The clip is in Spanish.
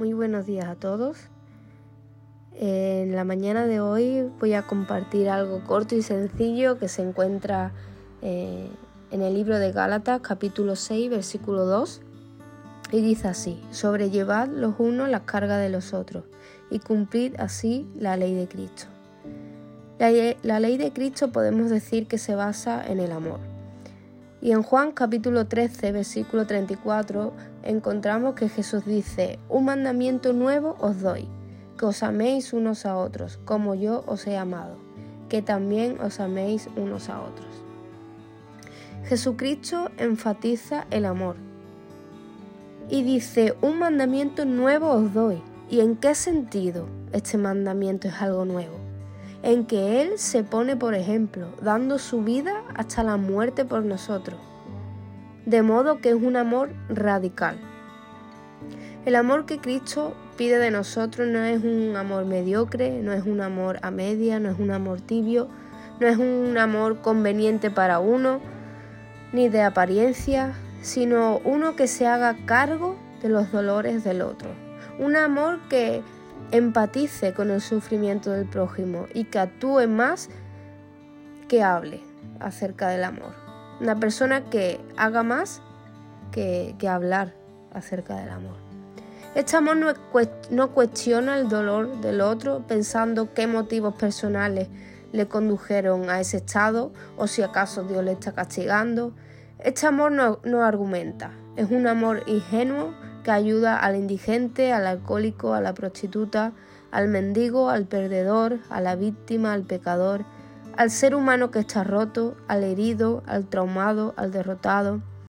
Muy buenos días a todos. En la mañana de hoy voy a compartir algo corto y sencillo que se encuentra eh, en el libro de Gálatas capítulo 6 versículo 2 y dice así, sobrellevad los unos las cargas de los otros y cumplid así la ley de Cristo. La, la ley de Cristo podemos decir que se basa en el amor. Y en Juan capítulo 13, versículo 34, encontramos que Jesús dice, un mandamiento nuevo os doy, que os améis unos a otros, como yo os he amado, que también os améis unos a otros. Jesucristo enfatiza el amor y dice, un mandamiento nuevo os doy. ¿Y en qué sentido este mandamiento es algo nuevo? En que Él se pone por ejemplo, dando su vida hasta la muerte por nosotros. De modo que es un amor radical. El amor que Cristo pide de nosotros no es un amor mediocre, no es un amor a media, no es un amor tibio, no es un amor conveniente para uno, ni de apariencia, sino uno que se haga cargo de los dolores del otro. Un amor que empatice con el sufrimiento del prójimo y que actúe más que hable acerca del amor. Una persona que haga más que, hablar acerca del amor. Este amor no, no cuestiona el dolor del otro pensando qué motivos personales le condujeron a ese estado o si acaso Dios le está castigando. Este amor no, no argumenta, es un amor ingenuo que ayuda al indigente, al alcohólico, a la prostituta, al mendigo, al perdedor, a la víctima, al pecador, al ser humano que está roto, al herido, al traumado, al derrotado,